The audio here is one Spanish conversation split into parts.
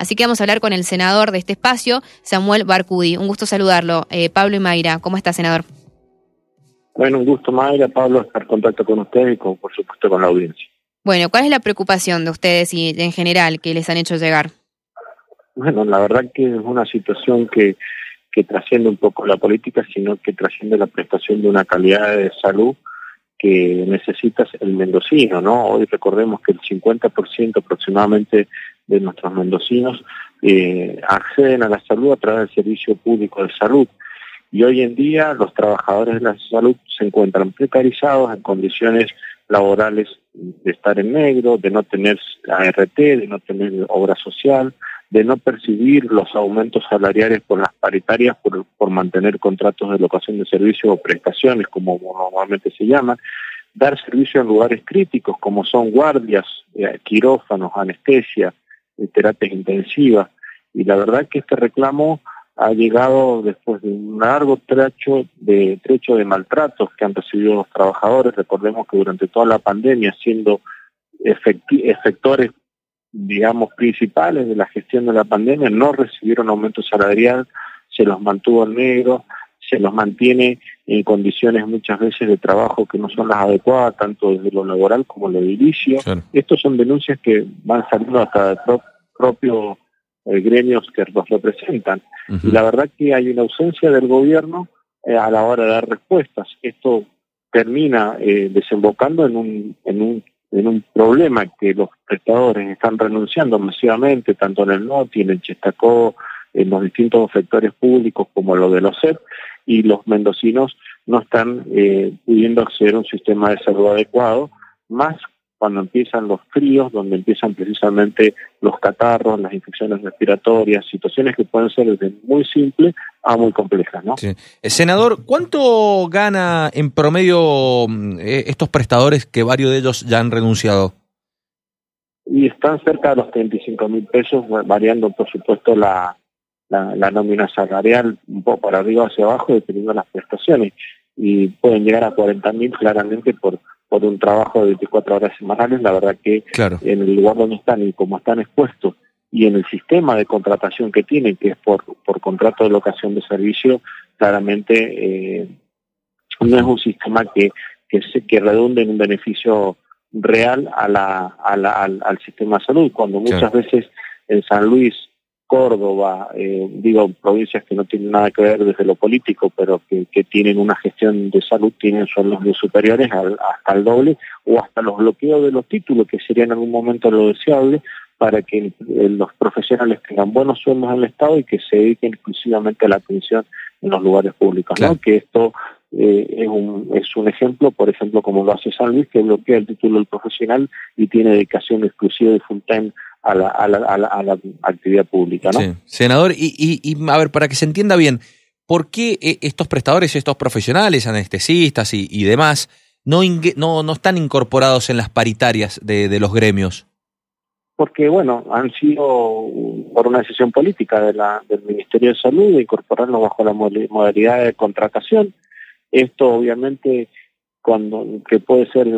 Así que vamos a hablar con el senador de este espacio, Samuel Barcudi. Un gusto saludarlo. Eh, Pablo y Mayra, ¿cómo está, senador? Bueno, un gusto, Mayra, Pablo, estar en contacto con ustedes y, con, por supuesto, con la audiencia. Bueno, ¿cuál es la preocupación de ustedes y en general que les han hecho llegar? Bueno, la verdad que es una situación que, que trasciende un poco la política, sino que trasciende la prestación de una calidad de salud que necesitas el mendocino, ¿no? Hoy recordemos que el 50% aproximadamente de nuestros mendocinos eh, acceden a la salud a través del servicio público de salud. Y hoy en día los trabajadores de la salud se encuentran precarizados en condiciones laborales de estar en negro, de no tener ART, de no tener obra social, de no percibir los aumentos salariales por las paritarias por, por mantener contratos de locación de servicios o prestaciones, como normalmente se llaman, dar servicio en lugares críticos como son guardias, eh, quirófanos, anestesia, terapias intensivas. Y la verdad que este reclamo ha llegado después de un largo trecho de trecho de maltratos que han recibido los trabajadores. Recordemos que durante toda la pandemia, siendo efectores, digamos, principales de la gestión de la pandemia, no recibieron aumento salarial, se los mantuvo en negro, se los mantiene en condiciones muchas veces de trabajo que no son las adecuadas, tanto desde lo laboral como lo edilicio. Estos son denuncias que van saliendo hasta el propio eh, gremios que los representan. Y la verdad que hay una ausencia del gobierno eh, a la hora de dar respuestas. Esto termina eh, desembocando en un, en un en un problema que los prestadores están renunciando masivamente, tanto en el NOTI, en el Chestacó, en los distintos sectores públicos como lo de los CEP, y los mendocinos no están pudiendo acceder a un sistema de salud adecuado, más cuando empiezan los fríos, donde empiezan precisamente los catarros, las infecciones respiratorias, situaciones que pueden ser desde muy simples a muy complejas, ¿no? Sí. Eh, senador, ¿cuánto gana en promedio mm, eh, estos prestadores que varios de ellos ya han renunciado? Y están cerca de los 35 mil pesos, variando por supuesto la, la, la nómina salarial un poco para arriba hacia abajo, dependiendo de las prestaciones. Y pueden llegar a 40 mil claramente por por un trabajo de 24 horas semanales, la verdad que en el lugar donde están y como están expuestos y en el sistema de contratación que tienen, que es por, por contrato de locación de servicio, claramente eh, no es un sistema que, que, se, que redunde en un beneficio real a la, a la, al, al sistema de salud, cuando muchas veces en San Luis Córdoba, eh, digo, provincias que no tienen nada que ver desde lo político, pero que, tienen una gestión de salud, tienen sueldos superiores al, hasta el doble o hasta los bloqueos de los títulos, que sería en algún momento lo deseable para que eh, los profesionales tengan buenos sueldos en el Estado y que se dediquen exclusivamente a la atención en los lugares públicos, ¿no? Que esto eh, es, un, es un ejemplo, por ejemplo, como lo hace San Luis, que bloquea el título del profesional y tiene dedicación exclusiva de full time a la, a la, a la, actividad pública. ¿no? Senador, y, y, a ver, para que se entienda bien, ¿por qué eh, estos prestadores, estos profesionales, anestesistas y, y demás, no, no, no están incorporados en las paritarias de, de los gremios? Porque, bueno, han sido por una decisión política de la, del Ministerio de Salud de incorporarlos bajo la modalidad de contratación. Esto, obviamente, cuando que puede ser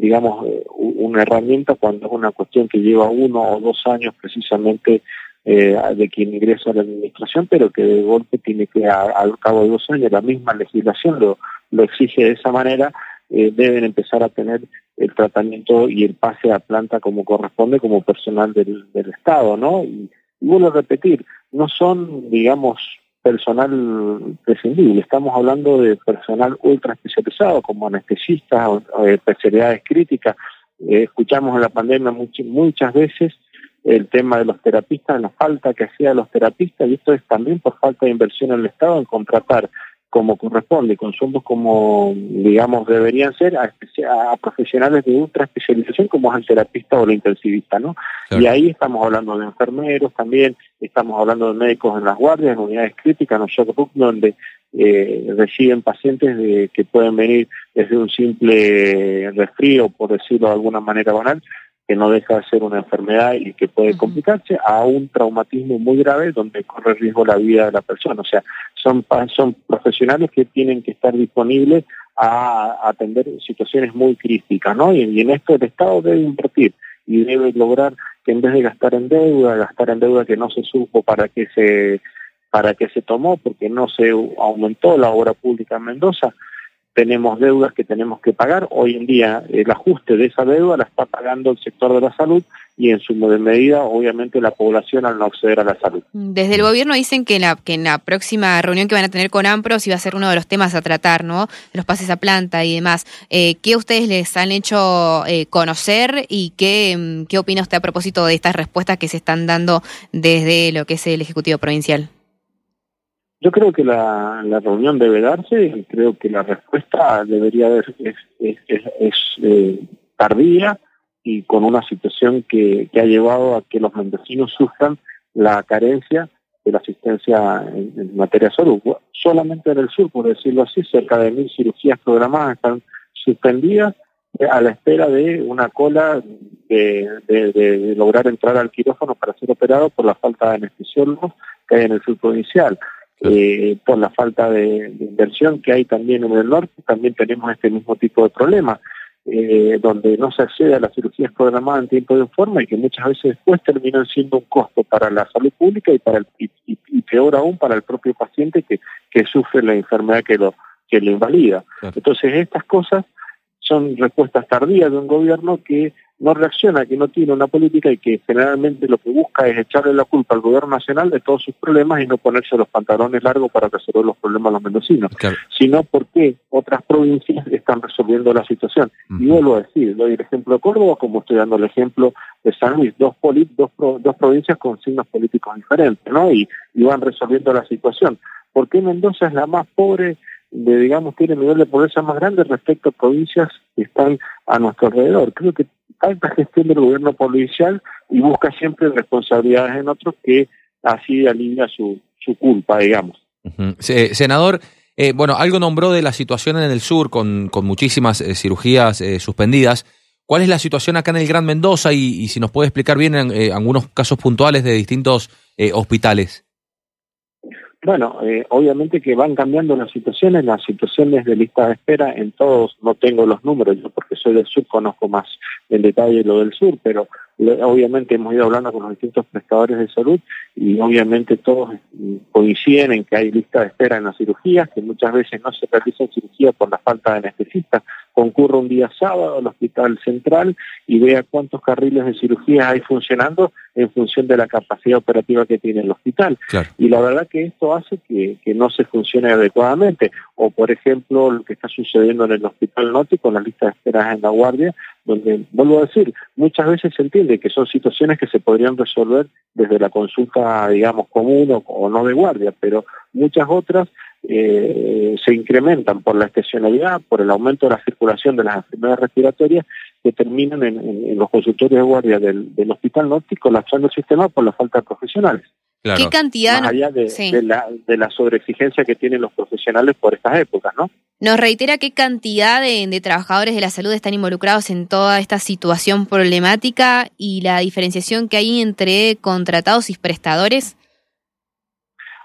digamos una herramienta cuando es una cuestión que lleva uno o dos años precisamente eh, de quien ingresa a la administración pero que de golpe tiene que al cabo de dos años la misma legislación lo, lo exige de esa manera eh, deben empezar a tener el tratamiento y el pase a planta como corresponde como personal del, del Estado no y, y vuelvo a repetir no son digamos personal prescindible. Estamos hablando de personal ultra especializado, como anestesistas, o, especialidades críticas. Eh, escuchamos en la pandemia muchas veces el tema de los terapistas, la falta que hacía los terapistas, y esto es también por falta de inversión en el Estado en contratar como corresponde, con sueldos como, digamos, deberían ser a, profesionales de ultra especialización como es el terapista o el intensivista, ¿no? Y ahí estamos hablando de enfermeros también, estamos hablando de médicos en las guardias, en unidades críticas, en los donde eh, reciben pacientes de, que pueden venir desde un simple resfrío, por decirlo de alguna manera banal, que no deja de ser una enfermedad y que puede complicarse, a un traumatismo muy grave donde corre riesgo la vida de la persona. O sea, son, son profesionales que tienen que estar disponibles a, atender situaciones muy críticas, ¿no? Y, en esto el Estado debe invertir y debe lograr que en vez de gastar en deuda, gastar en deuda que no se supo para qué se para qué se tomó, porque no se aumentó la obra pública en Mendoza, tenemos deudas que tenemos que pagar. Hoy en día el ajuste de esa deuda la está pagando el sector de la salud y en su medida, obviamente, la población al no acceder a la salud. Desde el gobierno dicen que en la, que en la próxima reunión que van a tener con AMPROS iba a ser uno de los temas a tratar, ¿no? Los pases a planta y demás. Eh, ¿Qué ustedes les han hecho eh, conocer y qué, mm, qué opina usted a propósito de estas respuestas que se están dando desde lo que es el Ejecutivo Provincial? Yo creo que la, reunión debe darse creo que la respuesta debería haber, eh, tardía y con una situación que, ha llevado a que los mendocinos sufran la carencia de la asistencia en, materia de salud. Solamente en el sur, por decirlo así, cerca de mil cirugías programadas están suspendidas eh, a la espera de una cola de, de, lograr entrar al quirófano para ser operado por la falta de anestesiólogos que hay en el sur provincial eh, por la falta de, inversión que hay también en el norte, también tenemos este mismo tipo de problema, eh, donde no se accede a las cirugías programadas en tiempo de forma y que muchas veces después terminan siendo un costo para la salud pública y para el, y, peor aún para el propio paciente que, que sufre la enfermedad que lo que lo invalida. Entonces estas cosas son respuestas tardías de un gobierno que no reacciona, que no tiene una política y que generalmente lo que busca es echarle la culpa al gobierno nacional de todos sus problemas y no ponerse los pantalones largos para resolver los problemas a los mendocinos, sino porque otras provincias están resolviendo la situación. Y vuelvo a decir, doy el ejemplo de Córdoba como estoy dando el ejemplo de San Luis, dos, dos, dos provincias con signos políticos diferentes, ¿no? Y, y van resolviendo la situación. ¿Por qué Mendoza es la más pobre de, digamos, tiene nivel de pobreza más grande respecto a provincias que están a nuestro alrededor. Creo que alta gestión del gobierno policial y busca siempre responsabilidades en otros que así alivia su, su culpa, digamos. senador, eh, bueno, algo nombró de la situación en el sur con, con muchísimas eh, cirugías eh, suspendidas. ¿Cuál es la situación acá en el Gran Mendoza y, si nos puede explicar bien algunos casos puntuales de distintos hospitales? Bueno, eh, obviamente que van cambiando las situaciones, las situaciones de lista de espera en todos, no tengo los números, yo porque soy del sur conozco más en detalle lo del sur, pero obviamente hemos ido hablando con los distintos prestadores de salud y obviamente todos coinciden en que hay lista de espera en las cirugías, que muchas veces no se realizan cirugía por la falta de anestesistas. Concurre un día sábado al hospital central y vea cuántos carriles de cirugía hay funcionando en función de la capacidad operativa que tiene el hospital. Y la verdad que esto hace que, que no se funcione adecuadamente. O por ejemplo lo que está sucediendo en el hospital norte con las listas de espera en la guardia, donde, vuelvo a decir, muchas veces se entiende que son situaciones que se podrían resolver desde la consulta, digamos, común o, no de guardia, pero muchas otras eh, se incrementan por la estacionalidad, por el aumento de la circulación de las enfermedades respiratorias que terminan en, los consultorios de guardia del, del Hospital Norte colapsando el sistema por la falta de profesionales. ¿Qué cantidad? Más allá de, la, de la sobreexigencia que tienen los profesionales por estas épocas, ¿no? Nos reitera qué cantidad de, trabajadores de la salud están involucrados en toda esta situación problemática y la diferenciación que hay entre contratados y prestadores.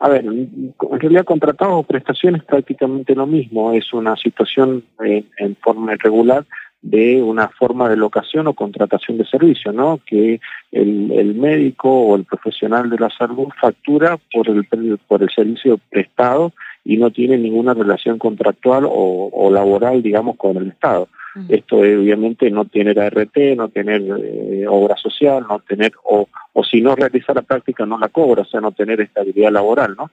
A ver, en realidad contratados o prestaciones prácticamente lo mismo, es una situación en forma irregular de una forma de locación o contratación de servicio, ¿no? Que el, médico o el profesional de la salud factura por el, por el servicio prestado y no tiene ninguna relación contractual o, laboral, digamos, con el Estado. Esto obviamente no tener ART, no tener eh, obra social, no tener, o, o si no realiza la práctica no la cobra, o sea, no tener estabilidad laboral, ¿no?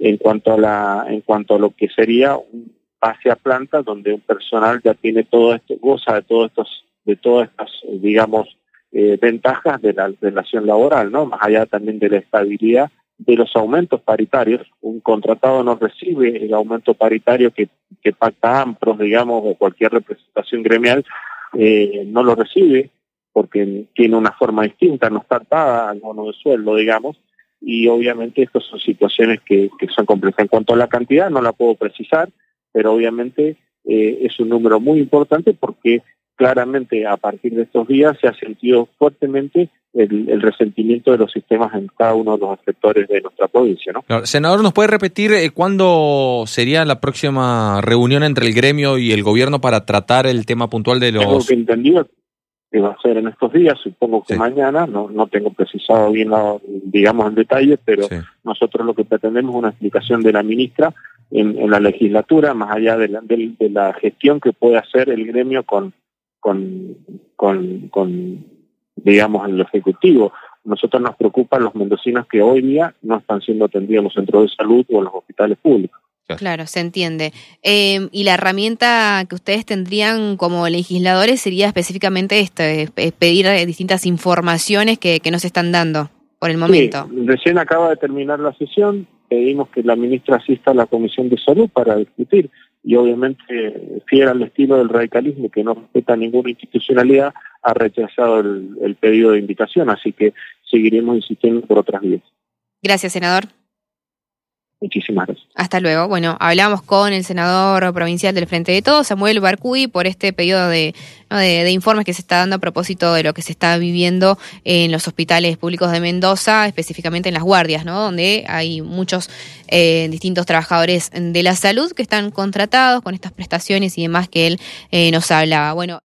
En cuanto a la, en cuanto a lo que sería un hacia plantas donde un personal ya tiene todo esto, goza de todos estos, de todas estas, digamos, eh, ventajas de la relación laboral, ¿no? Más allá también de la estabilidad de los aumentos paritarios. Un contratado no recibe el aumento paritario que, pacta AMPROS, digamos, o cualquier representación gremial, eh, no lo recibe porque tiene una forma distinta, no está atada al bono de sueldo, digamos, y obviamente estas son situaciones que, que son complejas. En cuanto a la cantidad, no la puedo precisar, pero obviamente eh, es un número muy importante porque claramente a partir de estos días se ha sentido fuertemente el, resentimiento de los sistemas en cada uno de los sectores de nuestra provincia. ¿no? senador, ¿nos puede repetir eh, cuándo sería la próxima reunión entre el gremio y el gobierno para tratar el tema puntual de los... Tengo que entendido, que va a ser en estos días, supongo que mañana, no, no tengo precisado bien, digamos, en detalle, pero nosotros lo que pretendemos es una explicación de la ministra en, la legislatura, más allá de la, de, la, gestión que puede hacer el gremio con, con, con, con, digamos, el Ejecutivo. Nosotros nos preocupan los mendocinos que hoy día no están siendo atendidos en los centros de salud o en los hospitales públicos. Claro, se entiende. Em, y la herramienta que ustedes tendrían como legisladores sería específicamente esto, es, pedir eh, distintas informaciones que, que no se están dando por el momento. recién acaba de terminar la sesión, pedimos que la ministra asista a la Comisión de Salud para discutir y obviamente, fiel al estilo del radicalismo que no respeta ninguna institucionalidad, ha rechazado el, el pedido de invitación, así que seguiremos insistiendo por otras vías. Gracias, senador. Muchísimas gracias. Hasta luego. Bueno, hablamos con el senador provincial del Frente de Todos, Samuel Barcuy, por este pedido de, de, informes que se está dando a propósito de lo que se está viviendo en los hospitales públicos de Mendoza, específicamente en las guardias, ¿no? Donde hay muchos eh, distintos trabajadores de la salud que están contratados con estas prestaciones y demás que él eh, nos hablaba. Bueno.